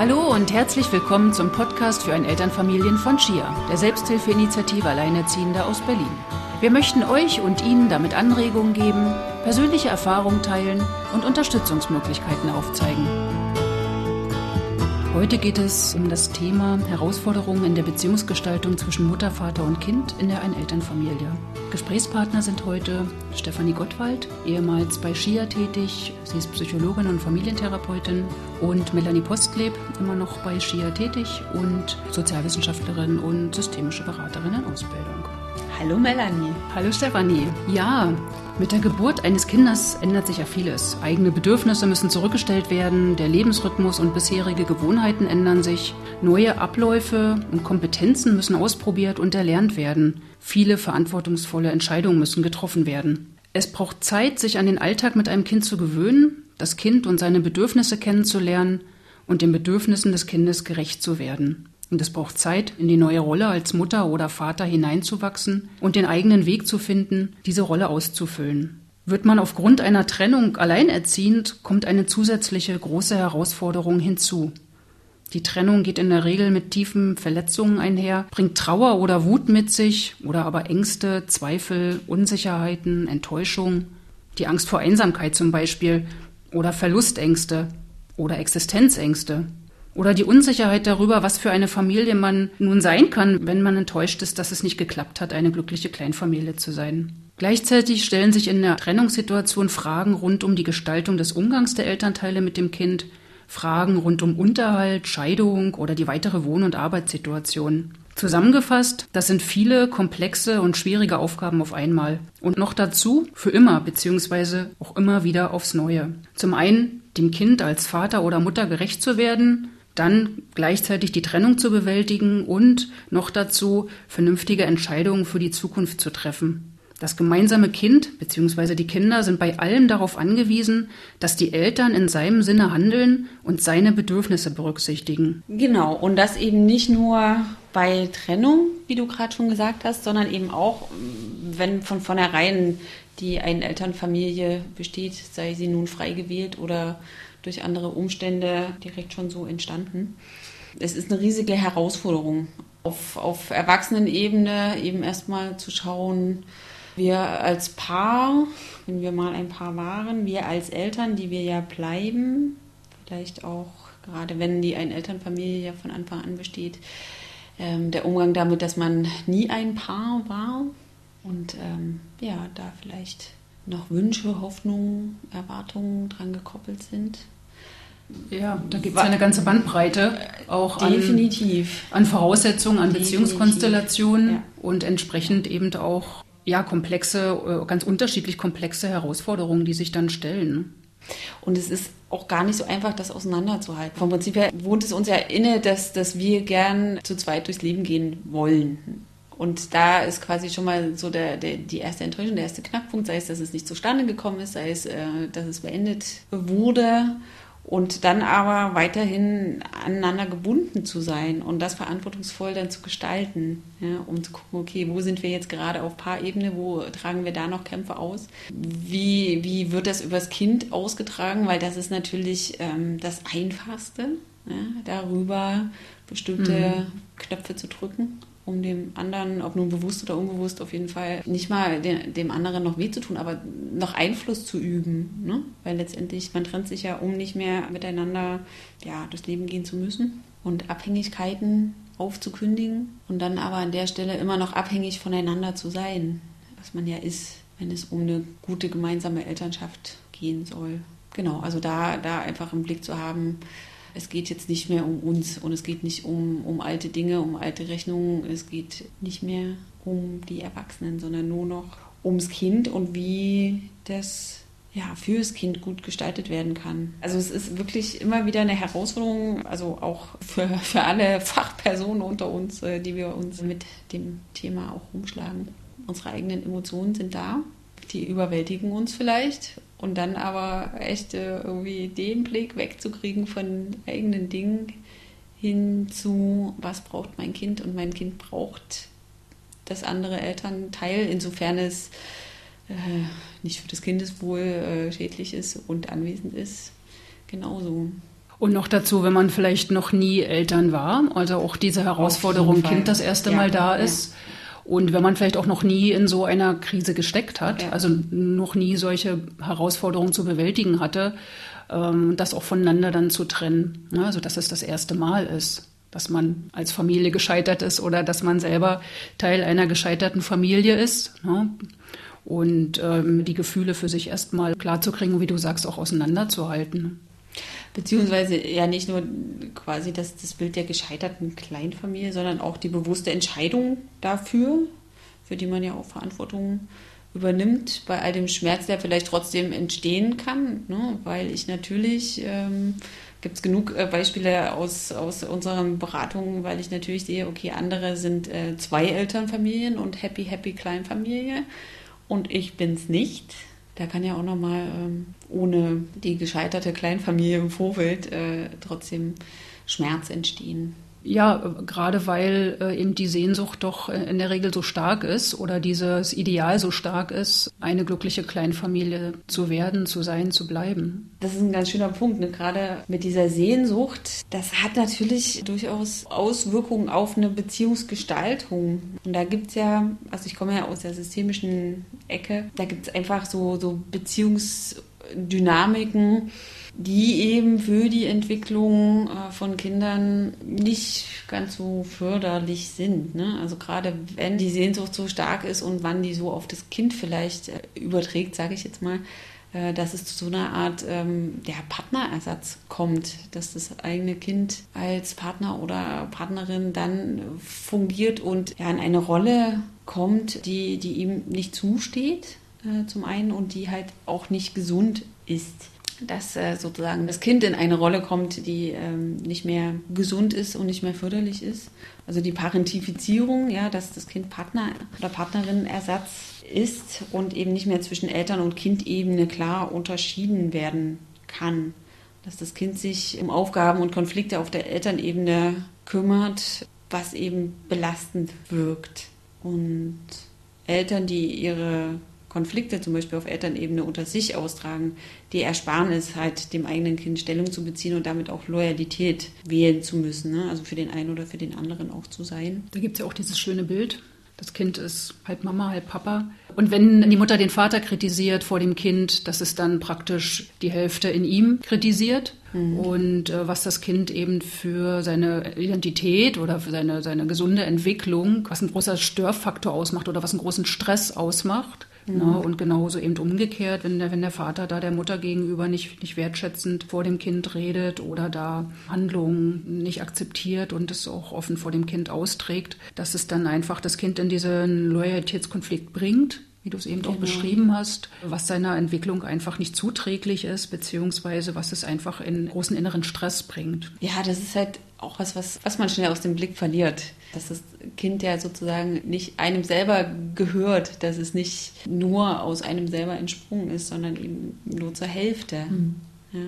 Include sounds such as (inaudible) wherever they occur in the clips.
Hallo und herzlich willkommen zum Podcast für ein Elternfamilien von Chia, der Selbsthilfeinitiative Alleinerziehender aus Berlin. Wir möchten euch und Ihnen damit Anregungen geben, persönliche Erfahrungen teilen und Unterstützungsmöglichkeiten aufzeigen. Heute geht es um das Thema Herausforderungen in der Beziehungsgestaltung zwischen Mutter, Vater und Kind in der Einelternfamilie. Gesprächspartner sind heute Stefanie Gottwald, ehemals bei SCHIA tätig. Sie ist Psychologin und Familientherapeutin und Melanie Postleb, immer noch bei SCHIA tätig und Sozialwissenschaftlerin und systemische Beraterin in Ausbildung. Hallo Melanie. Hallo Stefanie. Ja, mit der Geburt eines Kindes ändert sich ja vieles. Eigene Bedürfnisse müssen zurückgestellt werden, der Lebensrhythmus und bisherige Gewohnheiten ändern sich, neue Abläufe und Kompetenzen müssen ausprobiert und erlernt werden. Viele verantwortungsvolle Entscheidungen müssen getroffen werden. Es braucht Zeit, sich an den Alltag mit einem Kind zu gewöhnen, das Kind und seine Bedürfnisse kennenzulernen und den Bedürfnissen des Kindes gerecht zu werden. Und es braucht Zeit, in die neue Rolle als Mutter oder Vater hineinzuwachsen und den eigenen Weg zu finden, diese Rolle auszufüllen. Wird man aufgrund einer Trennung alleinerziehend, kommt eine zusätzliche große Herausforderung hinzu. Die Trennung geht in der Regel mit tiefen Verletzungen einher, bringt Trauer oder Wut mit sich oder aber Ängste, Zweifel, Unsicherheiten, Enttäuschung, die Angst vor Einsamkeit zum Beispiel oder Verlustängste oder Existenzängste oder die Unsicherheit darüber, was für eine Familie man nun sein kann, wenn man enttäuscht ist, dass es nicht geklappt hat, eine glückliche Kleinfamilie zu sein. Gleichzeitig stellen sich in der Trennungssituation Fragen rund um die Gestaltung des Umgangs der Elternteile mit dem Kind, Fragen rund um Unterhalt, Scheidung oder die weitere Wohn- und Arbeitssituation. Zusammengefasst, das sind viele komplexe und schwierige Aufgaben auf einmal. Und noch dazu für immer bzw. auch immer wieder aufs Neue. Zum einen dem Kind als Vater oder Mutter gerecht zu werden, dann gleichzeitig die Trennung zu bewältigen und noch dazu vernünftige Entscheidungen für die Zukunft zu treffen. Das gemeinsame Kind bzw. die Kinder sind bei allem darauf angewiesen, dass die Eltern in seinem Sinne handeln und seine Bedürfnisse berücksichtigen. Genau, und das eben nicht nur bei Trennung, wie du gerade schon gesagt hast, sondern eben auch, wenn von vornherein die eine Elternfamilie besteht, sei sie nun frei gewählt oder durch andere Umstände direkt schon so entstanden. Es ist eine riesige Herausforderung, auf, auf Erwachsenenebene eben erstmal zu schauen, wir als Paar, wenn wir mal ein Paar waren, wir als Eltern, die wir ja bleiben, vielleicht auch gerade wenn die eine Elternfamilie ja von Anfang an besteht, ähm, der Umgang damit, dass man nie ein Paar war und ähm, ja, da vielleicht noch Wünsche, Hoffnungen, Erwartungen dran gekoppelt sind. Ja, da gibt es eine ganze Bandbreite auch Definitiv. An, an Voraussetzungen, an Definitiv. Beziehungskonstellationen ja. und entsprechend eben auch ja, komplexe, äh, ganz unterschiedlich komplexe Herausforderungen, die sich dann stellen. Und es ist auch gar nicht so einfach, das auseinanderzuhalten. Vom Prinzip her wohnt es uns ja inne, dass, dass wir gern zu zweit durchs Leben gehen wollen. Und da ist quasi schon mal so der, der, die erste Enttäuschung, der erste Knackpunkt, sei es, dass es nicht zustande gekommen ist, sei es, äh, dass es beendet wurde und dann aber weiterhin aneinander gebunden zu sein und das verantwortungsvoll dann zu gestalten, ja, um zu gucken, okay, wo sind wir jetzt gerade auf Paarebene, wo tragen wir da noch Kämpfe aus? Wie, wie wird das übers Kind ausgetragen? Weil das ist natürlich ähm, das Einfachste, ja, darüber bestimmte mhm. Knöpfe zu drücken um dem anderen, ob nun bewusst oder unbewusst, auf jeden Fall nicht mal dem, dem anderen noch weh zu tun, aber noch Einfluss zu üben. Ne? Weil letztendlich, man trennt sich ja, um nicht mehr miteinander ja, durchs Leben gehen zu müssen und Abhängigkeiten aufzukündigen und dann aber an der Stelle immer noch abhängig voneinander zu sein, was man ja ist, wenn es um eine gute gemeinsame Elternschaft gehen soll. Genau, also da, da einfach im Blick zu haben, es geht jetzt nicht mehr um uns und es geht nicht um, um alte Dinge, um alte Rechnungen, es geht nicht mehr um die Erwachsenen, sondern nur noch ums Kind und wie das ja, fürs Kind gut gestaltet werden kann. Also es ist wirklich immer wieder eine Herausforderung, also auch für, für alle (laughs) Fachpersonen unter uns, äh, die wir uns mit dem Thema auch rumschlagen. Unsere eigenen Emotionen sind da, die überwältigen uns vielleicht und dann aber echt äh, irgendwie den Blick wegzukriegen von eigenen Dingen hin zu, was braucht mein Kind und mein Kind braucht das andere Elternteil, insofern es äh, nicht für das Kindeswohl äh, schädlich ist und anwesend ist, genauso. Und noch dazu, wenn man vielleicht noch nie Eltern war, also auch diese Herausforderung, Kind das erste ja, Mal da ist. Ja. Und wenn man vielleicht auch noch nie in so einer Krise gesteckt hat, ja. also noch nie solche Herausforderungen zu bewältigen hatte, ähm, das auch voneinander dann zu trennen. Ne? Also dass es das erste Mal ist, dass man als Familie gescheitert ist oder dass man selber Teil einer gescheiterten Familie ist. Ne? Und ähm, die Gefühle für sich erstmal klarzukriegen, wie du sagst, auch auseinanderzuhalten. Beziehungsweise ja nicht nur quasi das, das Bild der gescheiterten Kleinfamilie, sondern auch die bewusste Entscheidung dafür, für die man ja auch Verantwortung übernimmt, bei all dem Schmerz, der vielleicht trotzdem entstehen kann, ne? weil ich natürlich, ähm, gibt es genug äh, Beispiele aus, aus unseren Beratungen, weil ich natürlich sehe, okay, andere sind äh, zwei Elternfamilien und happy, happy Kleinfamilie und ich bin es nicht da kann ja auch nochmal ähm, ohne die gescheiterte Kleinfamilie im Vorfeld äh, trotzdem Schmerz entstehen. Ja, gerade weil äh, eben die Sehnsucht doch äh, in der Regel so stark ist oder dieses Ideal so stark ist, eine glückliche Kleinfamilie zu werden, zu sein, zu bleiben. Das ist ein ganz schöner Punkt, ne? gerade mit dieser Sehnsucht. Das hat natürlich durchaus Auswirkungen auf eine Beziehungsgestaltung. Und da gibt es ja, also ich komme ja aus der systemischen Ecke, da gibt es einfach so, so Beziehungsdynamiken, die eben für die Entwicklung äh, von Kindern nicht ganz so förderlich sind. Ne? Also gerade wenn die Sehnsucht so stark ist und wann die so auf das Kind vielleicht äh, überträgt, sage ich jetzt mal, äh, dass es zu so einer Art ähm, der Partnerersatz kommt, dass das eigene Kind als Partner oder Partnerin dann fungiert und in eine Rolle kommt, die, die ihm nicht zusteht, zum einen, und die halt auch nicht gesund ist dass äh, sozusagen das Kind in eine Rolle kommt, die ähm, nicht mehr gesund ist und nicht mehr förderlich ist. Also die Parentifizierung, ja, dass das Kind Partner oder Partnerinnersatz ist und eben nicht mehr zwischen Eltern- und Kindebene klar unterschieden werden kann. Dass das Kind sich um Aufgaben und Konflikte auf der Elternebene kümmert, was eben belastend wirkt. Und Eltern, die ihre Konflikte zum Beispiel auf Elternebene unter sich austragen, die ersparen es halt, dem eigenen Kind Stellung zu beziehen und damit auch Loyalität wählen zu müssen. Ne? Also für den einen oder für den anderen auch zu sein. Da gibt es ja auch dieses schöne Bild. Das Kind ist halb Mama, halb Papa. Und wenn die Mutter den Vater kritisiert vor dem Kind, dass es dann praktisch die Hälfte in ihm kritisiert. Mhm. Und äh, was das Kind eben für seine Identität oder für seine, seine gesunde Entwicklung, was ein großer Störfaktor ausmacht oder was einen großen Stress ausmacht. Ne? Mhm. Ne? Und genauso eben umgekehrt, wenn der, wenn der Vater da der Mutter gegenüber nicht, nicht wertschätzend vor dem Kind redet oder da Handlungen nicht akzeptiert und es auch offen vor dem Kind austrägt, dass es dann einfach das Kind in diesen Loyalitätskonflikt bringt wie du es eben genau. auch beschrieben hast, was seiner Entwicklung einfach nicht zuträglich ist, beziehungsweise was es einfach in großen inneren Stress bringt. Ja, das ist halt auch was, was, was man schnell aus dem Blick verliert. Dass das Kind ja sozusagen nicht einem selber gehört, dass es nicht nur aus einem selber entsprungen ist, sondern eben nur zur Hälfte. Mhm. Ja.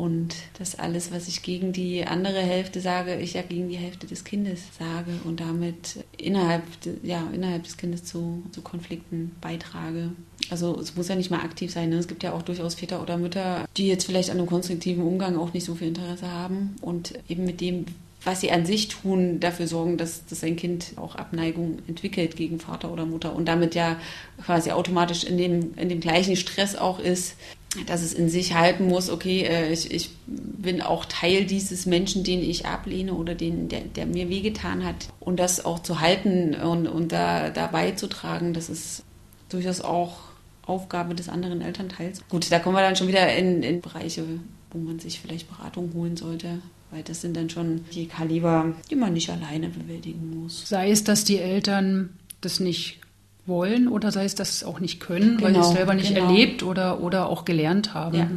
Und das alles, was ich gegen die andere Hälfte sage, ich ja gegen die Hälfte des Kindes sage und damit innerhalb, ja, innerhalb des Kindes zu, zu Konflikten beitrage. Also es muss ja nicht mal aktiv sein. Ne? Es gibt ja auch durchaus Väter oder Mütter, die jetzt vielleicht an einem konstruktiven Umgang auch nicht so viel Interesse haben und eben mit dem, was sie an sich tun, dafür sorgen, dass, dass ein Kind auch Abneigung entwickelt gegen Vater oder Mutter und damit ja quasi automatisch in dem, in dem gleichen Stress auch ist, dass es in sich halten muss, okay, äh, ich, ich bin auch Teil dieses Menschen, den ich ablehne oder den, der, der mir wehgetan hat. Und das auch zu halten und, und da, da beizutragen, das ist durchaus auch Aufgabe des anderen Elternteils. Gut, da kommen wir dann schon wieder in, in Bereiche, wo man sich vielleicht Beratung holen sollte. Weil das sind dann schon die Kaliber, die man nicht alleine bewältigen muss. Sei es, dass die Eltern das nicht wollen oder sei es, dass es auch nicht können, genau, weil sie es selber nicht genau. erlebt oder, oder auch gelernt haben ja.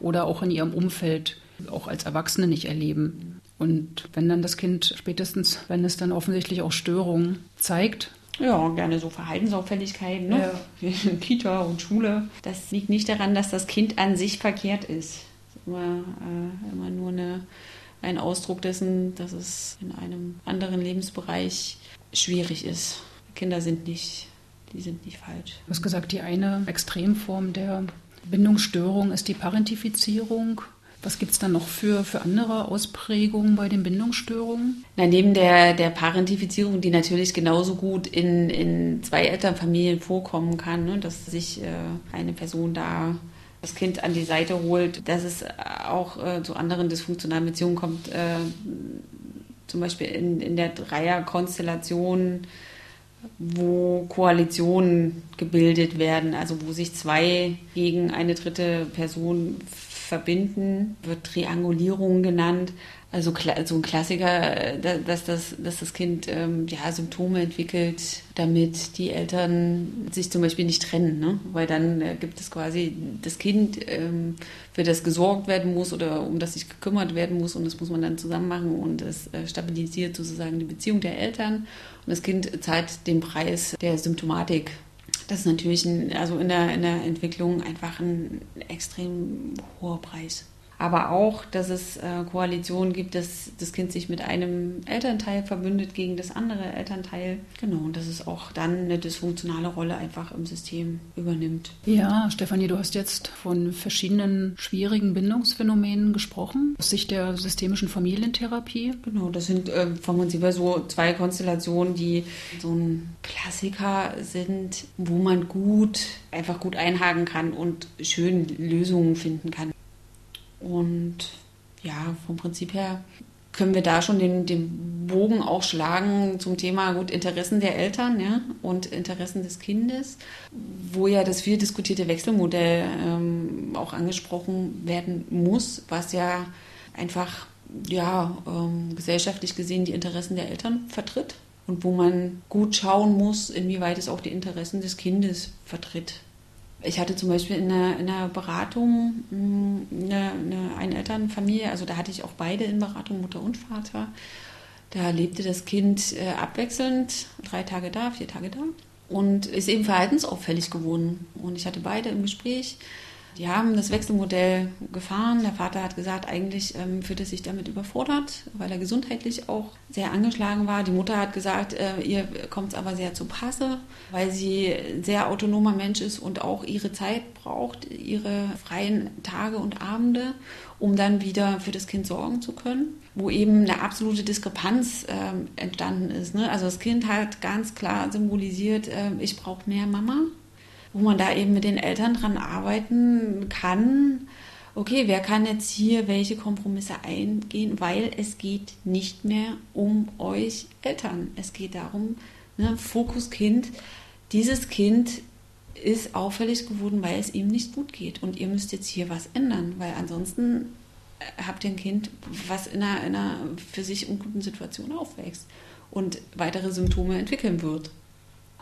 oder auch in ihrem Umfeld auch als Erwachsene nicht erleben. Und wenn dann das Kind spätestens, wenn es dann offensichtlich auch Störungen zeigt, ja, gerne so Verhaltensauffälligkeiten, ne? Ja. (laughs) Kita und Schule. Das liegt nicht daran, dass das Kind an sich verkehrt ist. Das ist immer, äh, immer nur eine, ein Ausdruck dessen, dass es in einem anderen Lebensbereich schwierig ist. Kinder sind nicht die sind nicht falsch. Du hast gesagt, die eine Extremform der Bindungsstörung ist die Parentifizierung. Was gibt es dann noch für, für andere Ausprägungen bei den Bindungsstörungen? Na, neben der, der Parentifizierung, die natürlich genauso gut in, in zwei Elternfamilien vorkommen kann, ne, dass sich äh, eine Person da das Kind an die Seite holt, dass es auch äh, zu anderen dysfunktionalen Beziehungen kommt, äh, zum Beispiel in, in der Dreierkonstellation, wo Koalitionen gebildet werden, also wo sich zwei gegen eine dritte Person verbinden, wird Triangulierung genannt. Also so ein Klassiker, äh, dass das, dass das Kind ähm, ja, Symptome entwickelt, damit die Eltern sich zum Beispiel nicht trennen. Ne? Weil dann äh, gibt es quasi das Kind, ähm, für das gesorgt werden muss oder um das sich gekümmert werden muss und das muss man dann zusammen machen und es äh, stabilisiert sozusagen die Beziehung der Eltern und das Kind zahlt den Preis der Symptomatik das ist natürlich ein, also in der, in der Entwicklung einfach ein extrem hoher Preis aber auch, dass es äh, Koalitionen gibt, dass das Kind sich mit einem Elternteil verbündet gegen das andere Elternteil. Genau, und dass es auch dann eine dysfunktionale Rolle einfach im System übernimmt. Ja, Stefanie, du hast jetzt von verschiedenen schwierigen Bindungsphänomenen gesprochen, aus Sicht der systemischen Familientherapie. Genau, das sind äh, vom Prinzip so zwei Konstellationen, die so ein Klassiker sind, wo man gut, einfach gut einhaken kann und schön Lösungen finden kann. Und ja, vom Prinzip her können wir da schon den, den Bogen auch schlagen zum Thema gut Interessen der Eltern ja, und Interessen des Kindes, wo ja das viel diskutierte Wechselmodell ähm, auch angesprochen werden muss, was ja einfach ja, ähm, gesellschaftlich gesehen die Interessen der Eltern vertritt und wo man gut schauen muss, inwieweit es auch die Interessen des Kindes vertritt. Ich hatte zum Beispiel in einer, in einer Beratung hm, eine, eine Einelternfamilie, also da hatte ich auch beide in Beratung, Mutter und Vater. Da lebte das Kind äh, abwechselnd, drei Tage da, vier Tage da und ist eben verhaltensauffällig geworden. Und ich hatte beide im Gespräch die haben das Wechselmodell gefahren. Der Vater hat gesagt, eigentlich ähm, fühlt er sich damit überfordert, weil er gesundheitlich auch sehr angeschlagen war. Die Mutter hat gesagt, äh, ihr kommt es aber sehr zu Passe, weil sie ein sehr autonomer Mensch ist und auch ihre Zeit braucht, ihre freien Tage und Abende, um dann wieder für das Kind sorgen zu können. Wo eben eine absolute Diskrepanz äh, entstanden ist. Ne? Also das Kind hat ganz klar symbolisiert, äh, ich brauche mehr Mama wo man da eben mit den Eltern dran arbeiten kann. Okay, wer kann jetzt hier welche Kompromisse eingehen, weil es geht nicht mehr um euch Eltern. Es geht darum, ne, Fokus Kind. Dieses Kind ist auffällig geworden, weil es ihm nicht gut geht. Und ihr müsst jetzt hier was ändern, weil ansonsten äh, habt ihr ein Kind, was in einer, in einer für sich unguten Situation aufwächst und weitere Symptome entwickeln wird.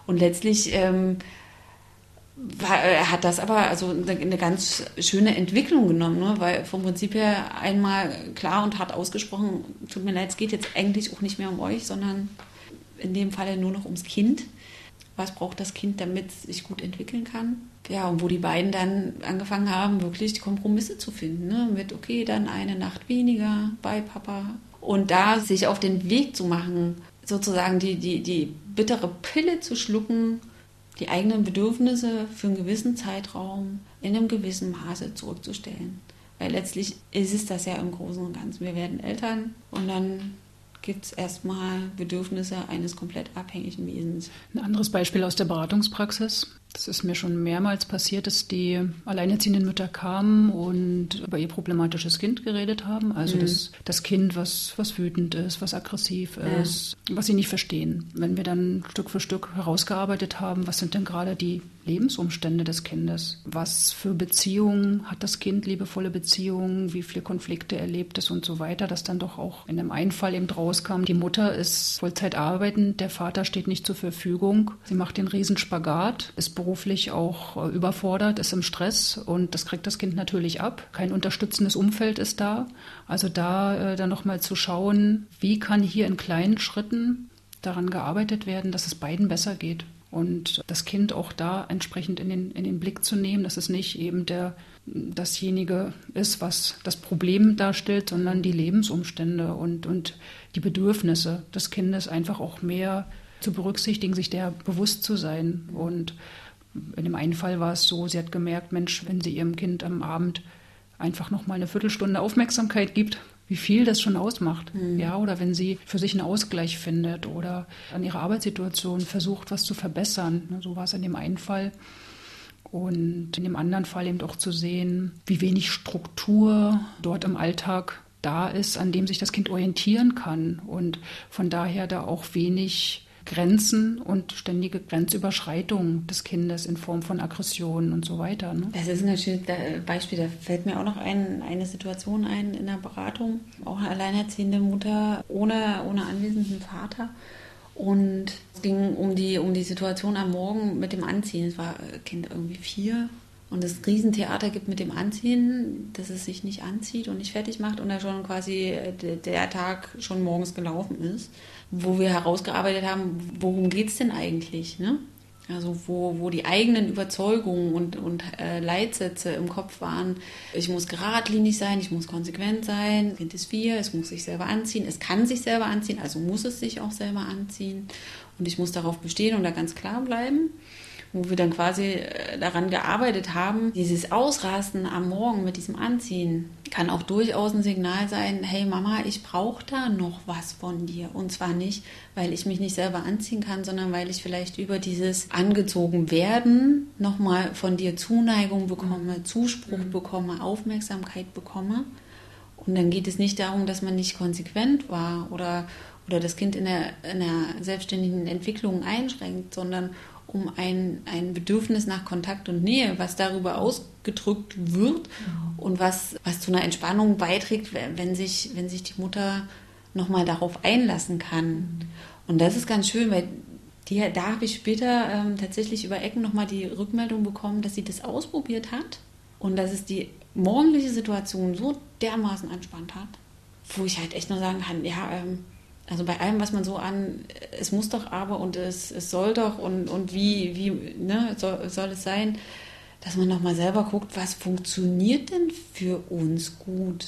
Und letztlich ähm, er äh, hat das aber also eine, ganz schöne Entwicklung genommen, ne? weil vom Prinzip her einmal klar und hart ausgesprochen, tut mir leid, es geht jetzt eigentlich auch nicht mehr um euch, sondern in dem Falle nur noch ums Kind. Was braucht das Kind, damit es sich gut entwickeln kann? Ja, und wo die beiden dann angefangen haben, wirklich Kompromisse zu finden, ne? mit, okay, dann eine Nacht weniger bei Papa. Und da sich auf den Weg zu machen, sozusagen die, die, die bittere Pille zu schlucken, die eigenen Bedürfnisse für einen gewissen Zeitraum in einem gewissen Maße zurückzustellen. Weil letztlich ist es das ja im Großen und Ganzen. Wir werden Eltern und dann gibt es erstmal Bedürfnisse eines komplett abhängigen Wesens. Ein anderes Beispiel aus der Beratungspraxis. Das ist mir schon mehrmals passiert, dass die alleinerziehenden Mütter kamen und über ihr problematisches Kind geredet haben. Also mhm. das, das Kind, was, was wütend ist, was aggressiv ist, ja. was sie nicht verstehen. Wenn wir dann Stück für Stück herausgearbeitet haben, was sind denn gerade die Lebensumstände des Kindes? Was für Beziehungen hat das Kind, liebevolle Beziehungen? Wie viele Konflikte erlebt es und so weiter, dass dann doch auch in einem einen Fall eben rauskam, die Mutter ist Vollzeit arbeitend, der Vater steht nicht zur Verfügung. Sie macht den Riesenspagat, ist beruflich auch äh, überfordert, ist im Stress und das kriegt das Kind natürlich ab. Kein unterstützendes Umfeld ist da. Also da äh, dann nochmal zu schauen, wie kann hier in kleinen Schritten daran gearbeitet werden, dass es beiden besser geht. Und das Kind auch da entsprechend in den, in den Blick zu nehmen, dass es nicht eben der, dasjenige ist, was das Problem darstellt, sondern die Lebensumstände und, und die Bedürfnisse des Kindes einfach auch mehr zu berücksichtigen, sich der bewusst zu sein. Und in dem einen Fall war es so, sie hat gemerkt, Mensch, wenn sie ihrem Kind am Abend einfach noch mal eine Viertelstunde Aufmerksamkeit gibt, wie viel das schon ausmacht. Mhm. Ja, oder wenn sie für sich einen Ausgleich findet oder an ihrer Arbeitssituation versucht, was zu verbessern. Ne, so war es in dem einen Fall. Und in dem anderen Fall eben auch zu sehen, wie wenig Struktur dort im Alltag da ist, an dem sich das Kind orientieren kann. Und von daher da auch wenig Grenzen und ständige Grenzüberschreitung des Kindes in Form von Aggressionen und so weiter. Ne? Das ist ein schönes Beispiel. Da fällt mir auch noch ein, eine Situation ein in der Beratung. Auch eine alleinerziehende Mutter ohne, ohne anwesenden Vater. Und es ging um die, um die Situation am Morgen mit dem Anziehen. Es war Kind irgendwie vier und es Riesentheater gibt mit dem Anziehen, dass es sich nicht anzieht und nicht fertig macht und da schon quasi der Tag schon morgens gelaufen ist wo wir herausgearbeitet haben, worum geht es denn eigentlich? Ne? Also wo, wo die eigenen Überzeugungen und, und äh, Leitsätze im Kopf waren, ich muss geradlinig sein, ich muss konsequent sein, das Kind ist vier, es muss sich selber anziehen, es kann sich selber anziehen, also muss es sich auch selber anziehen und ich muss darauf bestehen und da ganz klar bleiben wo wir dann quasi äh, daran gearbeitet haben, dieses Ausrasten am Morgen mit diesem Anziehen kann auch durchaus ein Signal sein, hey Mama, ich brauche da noch was von dir. Und zwar nicht, weil ich mich nicht selber anziehen kann, sondern weil ich vielleicht über dieses angezogen werden nochmal von dir Zuneigung bekomme, Zuspruch mhm. bekomme, Aufmerksamkeit bekomme. Und dann geht es nicht darum, dass man nicht konsequent war oder, oder das Kind in der, in der selbstständigen Entwicklung einschränkt, sondern um ein, ein Bedürfnis nach Kontakt und Nähe, was darüber ausgedrückt wird und was, was zu einer Entspannung beiträgt, wenn sich, wenn sich die Mutter nochmal darauf einlassen kann. Und das ist ganz schön, weil die, da habe ich später ähm, tatsächlich über Ecken nochmal die Rückmeldung bekommen, dass sie das ausprobiert hat und dass es die morgendliche Situation so dermaßen entspannt hat, wo ich halt echt nur sagen kann, ja, ähm, also bei allem, was man so an, es muss doch aber und es, es soll doch und, und wie, wie ne, soll, soll es sein, dass man nochmal selber guckt, was funktioniert denn für uns gut.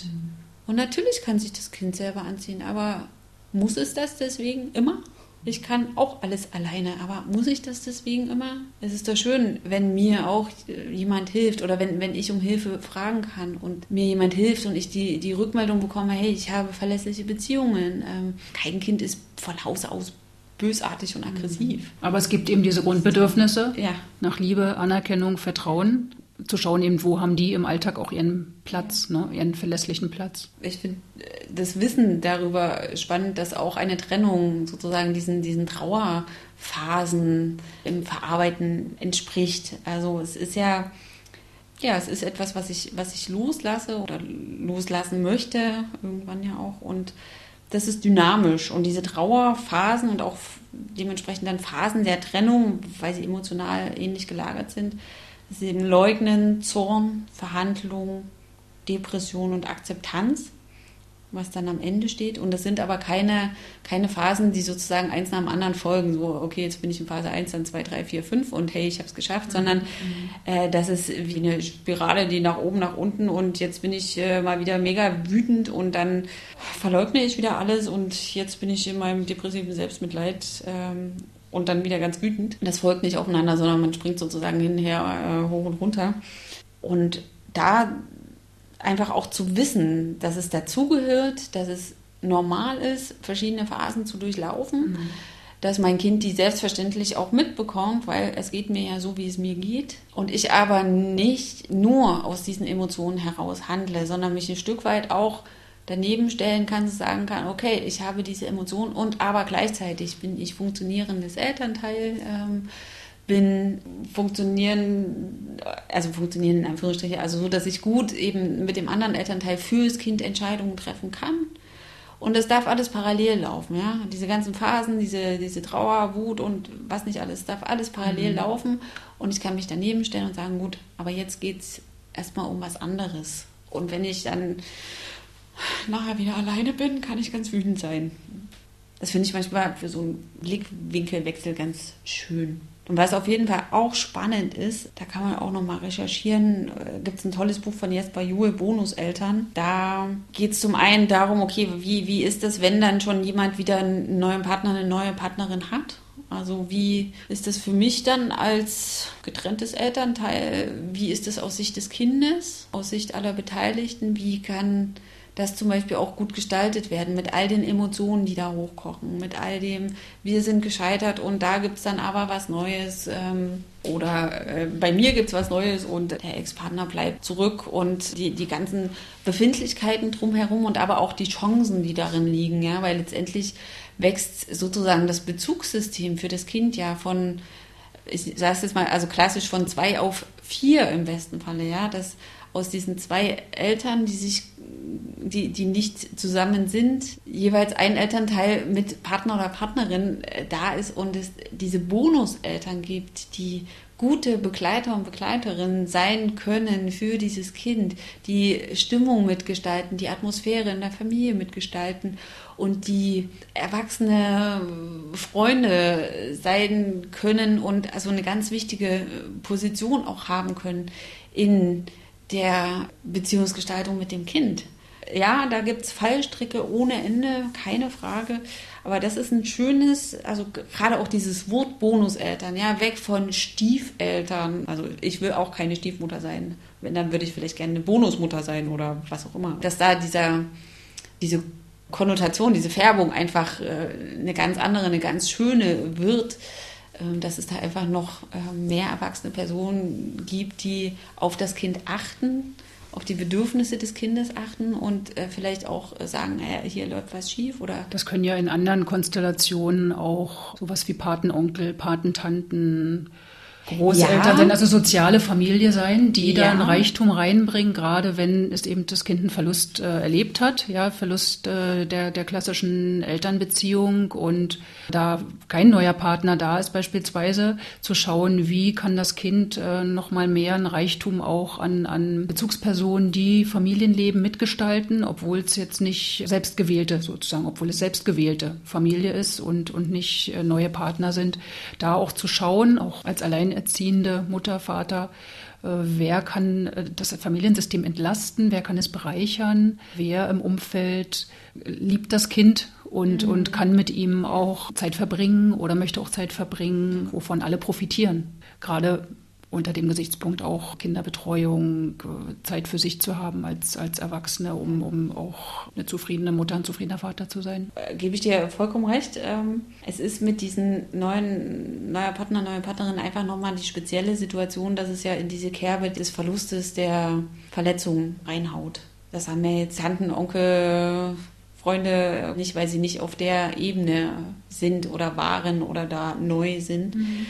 Und natürlich kann sich das Kind selber anziehen, aber muss es das deswegen immer? Ich kann auch alles alleine, aber muss ich das deswegen immer? Es ist doch schön, wenn mir auch jemand hilft oder wenn, wenn ich um Hilfe fragen kann und mir jemand hilft und ich die, die Rückmeldung bekomme, hey, ich habe verlässliche Beziehungen. Ähm, kein Kind ist von Haus aus bösartig und aggressiv. Aber es gibt eben diese Grundbedürfnisse ja. nach Liebe, Anerkennung, Vertrauen zu schauen, eben wo haben die im Alltag auch ihren Platz, ne, ihren verlässlichen Platz. Ich finde das Wissen darüber spannend, dass auch eine Trennung sozusagen diesen, diesen Trauerphasen im Verarbeiten entspricht. Also es ist ja, ja, es ist etwas, was ich, was ich loslasse oder loslassen möchte, irgendwann ja auch. Und das ist dynamisch. Und diese Trauerphasen und auch dementsprechend dann Phasen der Trennung, weil sie emotional ähnlich gelagert sind, ist eben Leugnen, Zorn, Verhandlung, Depression und Akzeptanz, was dann am Ende steht. Und das sind aber keine, keine Phasen, die sozusagen eins nach dem anderen folgen. So, okay, jetzt bin ich in Phase 1, dann 2, 3, 4, 5 und hey, ich habe es geschafft, mhm. sondern äh, das ist wie eine Spirale, die nach oben, nach unten und jetzt bin ich äh, mal wieder mega wütend und dann verleugne ich wieder alles und jetzt bin ich in meinem depressiven Selbstmitleid ähm, und dann wieder ganz wütend. Das folgt nicht aufeinander, sondern man springt sozusagen hinher äh, hoch und runter. Und da einfach auch zu wissen, dass es dazugehört, dass es normal ist, verschiedene Phasen zu durchlaufen, mhm. dass mein Kind die selbstverständlich auch mitbekommt, weil es geht mir ja so, wie es mir geht. Und ich aber nicht nur aus diesen Emotionen heraus handle, sondern mich ein Stück weit auch daneben stellen kann, sagen kann, okay, ich habe diese Emotion und aber gleichzeitig bin ich funktionierendes Elternteil, ähm, bin funktionieren, also funktionieren in Anführungsstrichen, also so, dass ich gut eben mit dem anderen Elternteil fürs Kind Entscheidungen treffen kann. Und es darf alles parallel laufen, ja. Diese ganzen Phasen, diese, diese Trauer, Wut und was nicht alles, darf alles parallel mhm. laufen. Und ich kann mich daneben stellen und sagen, gut, aber jetzt geht es erstmal um was anderes. Und wenn ich dann nachher wieder alleine bin, kann ich ganz wütend sein. Das finde ich manchmal für so einen Blickwinkelwechsel ganz schön. Und was auf jeden Fall auch spannend ist, da kann man auch nochmal recherchieren, äh, gibt es ein tolles Buch von Jesper Juhl, Bonuseltern. Da geht es zum einen darum, okay, wie, wie ist das, wenn dann schon jemand wieder einen neuen Partner, eine neue Partnerin hat Also wie ist das für mich dann als getrenntes Elternteil? Wie ist das aus Sicht des Kindes, aus Sicht aller Beteiligten? Wie kann das zum Beispiel auch gut gestaltet werden mit all den Emotionen, die da hochkochen, mit all dem, wir sind gescheitert und da gibt es dann aber was Neues ähm, oder äh, bei mir gibt es was Neues und der Ex-Partner bleibt zurück und die, die ganzen Befindlichkeiten drumherum und aber auch die Chancen, die darin liegen, ja, weil letztendlich wächst sozusagen das Bezugssystem für das Kind ja von ich sage es jetzt mal, also klassisch von zwei auf vier im besten Falle, ja, dass aus diesen zwei Eltern, die sich die, die nicht zusammen sind, jeweils ein Elternteil mit Partner oder Partnerin äh, da ist und es diese Bonuseltern gibt, die gute Begleiter und Begleiterinnen sein können für dieses Kind, die Stimmung mitgestalten, die Atmosphäre in der Familie mitgestalten und die erwachsene Freunde sein können und also eine ganz wichtige Position auch haben können in der Beziehungsgestaltung mit dem Kind ja, da gibt es Fallstricke ohne Ende, keine Frage. Aber das ist ein schönes, also gerade auch dieses Wort Bonuseltern, ja, weg von Stiefeltern. Also ich will auch keine Stiefmutter sein. Wenn, dann würde ich vielleicht gerne eine Bonusmutter sein oder was auch immer. Dass da dieser, diese Konnotation, diese Färbung einfach äh, eine ganz andere, eine ganz schöne wird dass es da einfach noch ähm, mehr erwachsene Personen gibt, die auf das Kind achten auf die Bedürfnisse des Kindes achten und äh, vielleicht auch äh, sagen, äh, hier läuft was schief oder. Das können ja in anderen Konstellationen auch sowas wie Patenonkel, Patentanten, Großeltern ja. sind, also soziale Familie sein, die ja. dann Reichtum reinbringen, gerade wenn es eben das Kind einen Verlust äh, erlebt hat, ja, Verlust äh, der, der klassischen Elternbeziehung und da kein neuer Partner da ist beispielsweise, zu schauen, wie kann das Kind äh, nochmal mehr ein Reichtum auch an, an Bezugspersonen, die Familienleben mitgestalten, obwohl es jetzt nicht selbstgewählte sozusagen, obwohl es selbstgewählte Familie ist und, und nicht äh, neue Partner sind, da auch zu schauen, auch als allein alleinerziehende Mutter, Vater, äh, wer kann äh, das Familiensystem entlasten, wer kann es bereichern, wer im Umfeld liebt das Kind und, mhm. und kann mit ihm auch Zeit verbringen oder möchte auch Zeit verbringen, wovon alle profitieren. Gerade unter dem Gesichtspunkt auch Kinderbetreuung, Zeit für sich zu haben als, als Erwachsene, um, um auch eine zufriedene Mutter, ein zufriedener Vater zu sein. Äh, gebe ich dir vollkommen recht. Ähm, es ist mit diesen neuen, neuer Partner, neue Partnerin einfach nochmal die spezielle Situation, dass es ja in diese Kerbe des Verlustes der Verletzung reinhaut. Das haben ja jetzt Tanten, Onkel, Freunde nicht, weil sie nicht auf der Ebene sind oder waren oder da neu sind. Mhm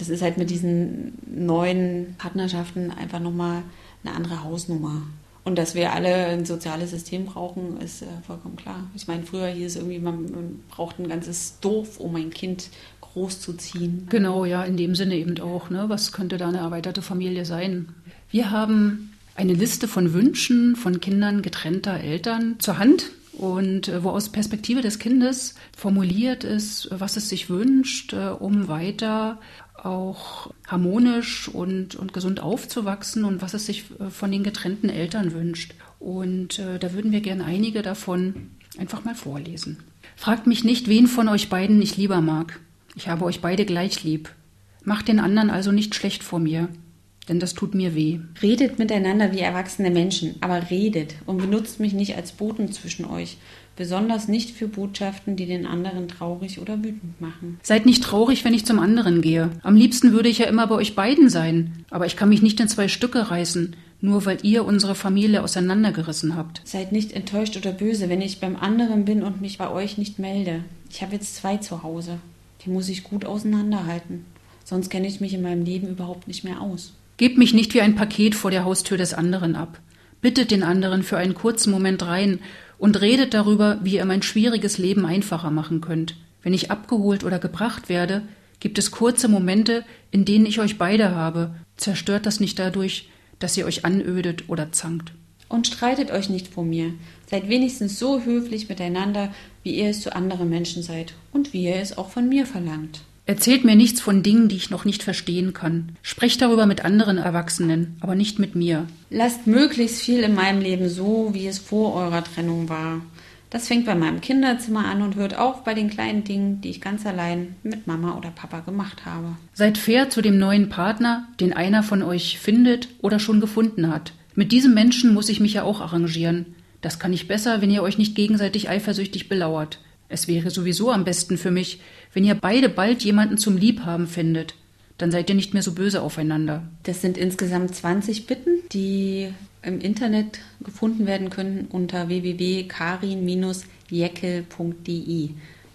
das ist halt mit diesen neuen Partnerschaften einfach nochmal eine andere Hausnummer. Und dass wir alle ein soziales System brauchen, ist äh, vollkommen klar. Ich meine, früher hieß es irgendwie, man, man braucht ein ganzes Dorf, um ein Kind großzuziehen. Genau, ja, in dem Sinne eben auch. Ne? Was könnte da eine erweiterte Familie sein? Wir haben eine Liste von Wünschen von Kindern getrennter Eltern zur Hand und äh, wo aus Perspektive des Kindes formuliert ist, was es sich wünscht, äh, um weiter auch harmonisch und, und gesund aufzuwachsen und was es sich äh, von den getrennten Eltern wünscht. Und äh, da würden wir gerne einige davon einfach mal vorlesen. Fragt mich nicht, wen von euch beiden ich lieber mag. Ich habe euch beide gleich lieb. Macht den anderen also nicht schlecht vor mir, denn das tut mir weh. Redet miteinander wie erwachsene Menschen, aber redet und benutzt mich nicht als Boten zwischen euch, besonders nicht für Botschaften, die den anderen traurig oder wütend machen. Seid nicht traurig, wenn ich zum anderen gehe. Am liebsten würde ich ja immer bei euch beiden sein, aber ich kann mich nicht in zwei Stücke reißen, nur weil ihr unsere Familie auseinandergerissen habt. Seid nicht enttäuscht oder böse, wenn ich beim anderen bin und mich bei euch nicht melde. Ich habe jetzt zwei zu Hause. Die muss ich gut auseinanderhalten. Sonst kenne ich mich in meinem Leben überhaupt nicht mehr aus. Gebt mich nicht wie ein Paket vor der Haustür des anderen ab. Bittet den anderen für einen kurzen Moment rein und redet darüber, wie ihr mein schwieriges Leben einfacher machen könnt. Wenn ich abgeholt oder gebracht werde, gibt es kurze Momente, in denen ich euch beide habe. Zerstört das nicht dadurch, dass ihr euch anödet oder zankt. Und streitet euch nicht vor mir. Seid wenigstens so höflich miteinander, wie ihr es zu anderen Menschen seid und wie ihr es auch von mir verlangt. Erzählt mir nichts von Dingen, die ich noch nicht verstehen kann. Sprecht darüber mit anderen Erwachsenen, aber nicht mit mir. Lasst möglichst viel in meinem Leben so, wie es vor eurer Trennung war. Das fängt bei meinem Kinderzimmer an und hört auf bei den kleinen Dingen, die ich ganz allein mit Mama oder Papa gemacht habe. Seid fair zu dem neuen Partner, den einer von euch findet oder schon gefunden hat. Mit diesem Menschen muss ich mich ja auch arrangieren. Das kann ich besser, wenn ihr euch nicht gegenseitig eifersüchtig belauert. Es wäre sowieso am besten für mich, wenn ihr beide bald jemanden zum Liebhaben findet. Dann seid ihr nicht mehr so böse aufeinander. Das sind insgesamt 20 Bitten, die im Internet gefunden werden können unter www.karin-jeckel.de.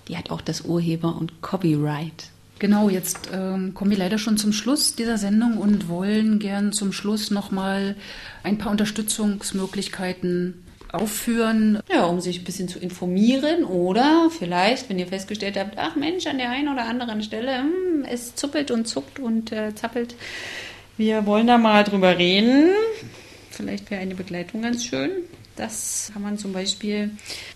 Die hat auch das Urheber- und Copyright. Genau, jetzt ähm, kommen wir leider schon zum Schluss dieser Sendung und wollen gern zum Schluss nochmal ein paar Unterstützungsmöglichkeiten aufführen. Ja, um sich ein bisschen zu informieren oder vielleicht, wenn ihr festgestellt habt, ach Mensch, an der einen oder anderen Stelle, hm, es zuppelt und zuckt und äh, zappelt. Wir wollen da mal drüber reden. Vielleicht wäre eine Begleitung ganz schön. Das kann man zum Beispiel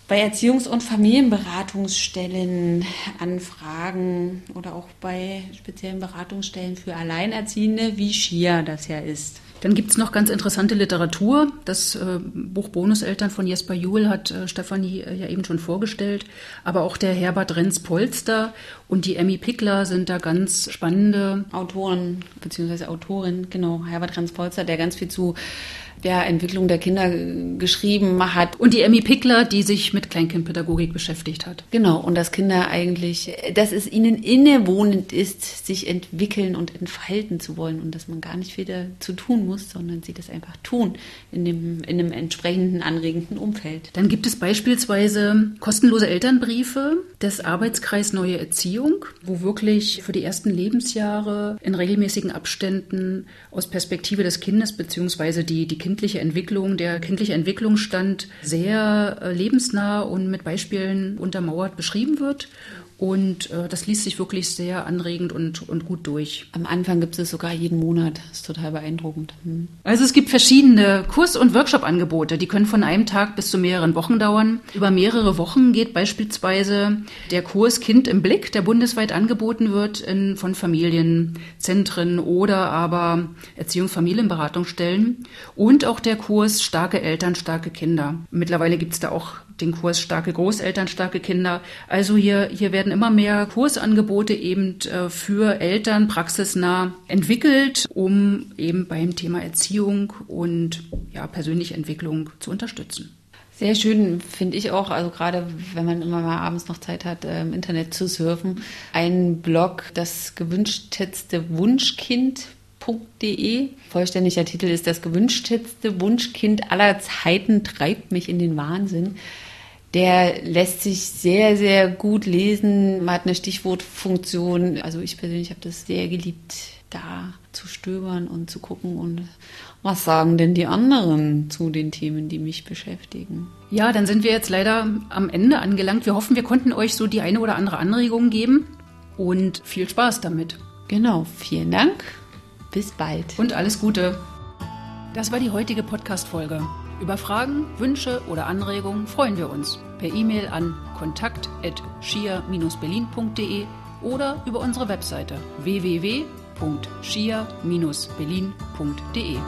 bei Erziehungs- und Familienberatungsstellen anfragen oder auch bei speziellen Beratungsstellen für Alleinerziehende, wie Schia das ja ist. Dann gibt es noch ganz interessante Literatur. Das äh, Buch Bonuseltern von Jesper Juhl hat äh, Stefanie äh, ja eben schon vorgestellt. Aber auch der Herbert Renz-Polster und die Emmy Pickler sind da ganz spannende Autoren bzw. Autorin, genau, Herbert Renz-Polster, der ganz viel zu der Entwicklung der Kinder geschrieben hat. Und die Emmy Pickler, die sich mit Kleinkindpädagogik beschäftigt hat. Genau, und dass Kinder eigentlich, dass es ihnen innewohnend ist, sich entwickeln und entfalten zu wollen und dass man gar nicht viel dazu tun muss, sondern sie das einfach tun in, dem, in einem entsprechenden anregenden Umfeld. Dann gibt es beispielsweise kostenlose Elternbriefe des Arbeitskreis Neue Erziehung, wo wirklich für die ersten Lebensjahre in regelmäßigen Abständen aus Perspektive des Kindes beziehungsweise die, die kindliche Entwicklung, der kindliche Entwicklungsstand sehr äh, lebensnah und mit Beispielen untermauert beschrieben wird. Und äh, das liest sich wirklich sehr anregend und, und gut durch. Am Anfang gibt es sogar jeden Monat. Das ist total beeindruckend. Hm. Also es gibt verschiedene Kurs- und Workshop-Angebote. Die können von einem Tag bis zu mehreren Wochen dauern. Über mehrere Wochen geht beispielsweise der Kurs Kind im Blick, der bundesweit angeboten wird in, von Familienzentren oder aber Erziehungs- Familienberatungsstellen. Und auch der Kurs Starke Eltern, starke Kinder. Mittlerweile gibt es da auch den Kurs Starke Großeltern, starke Kinder. Also hier, hier werden immer mehr Kursangebote eben äh, für Eltern praxisnah entwickelt, um eben beim Thema Erziehung und ja, persönliche Entwicklung zu unterstützen. Sehr schön finde ich auch, also gerade wenn man immer mal abends noch Zeit hat, im Internet zu surfen, ein Blog, das gewünschtetste Wunschkind Wunschkind.de. Vollständiger Titel ist das gewünschtetste Wunschkind aller Zeiten treibt mich in den Wahnsinn. Der lässt sich sehr, sehr gut lesen. Man hat eine Stichwortfunktion. Also ich persönlich habe das sehr geliebt, da zu stöbern und zu gucken und was sagen denn die anderen zu den Themen, die mich beschäftigen. Ja, dann sind wir jetzt leider am Ende angelangt. Wir hoffen, wir konnten euch so die eine oder andere Anregung geben und viel Spaß damit. Genau, vielen Dank. Bis bald. Und alles Gute. Das war die heutige Podcast-Folge. Über Fragen, Wünsche oder Anregungen freuen wir uns per E-Mail an kontakt@schier-berlin.de oder über unsere Webseite www.schier-berlin.de.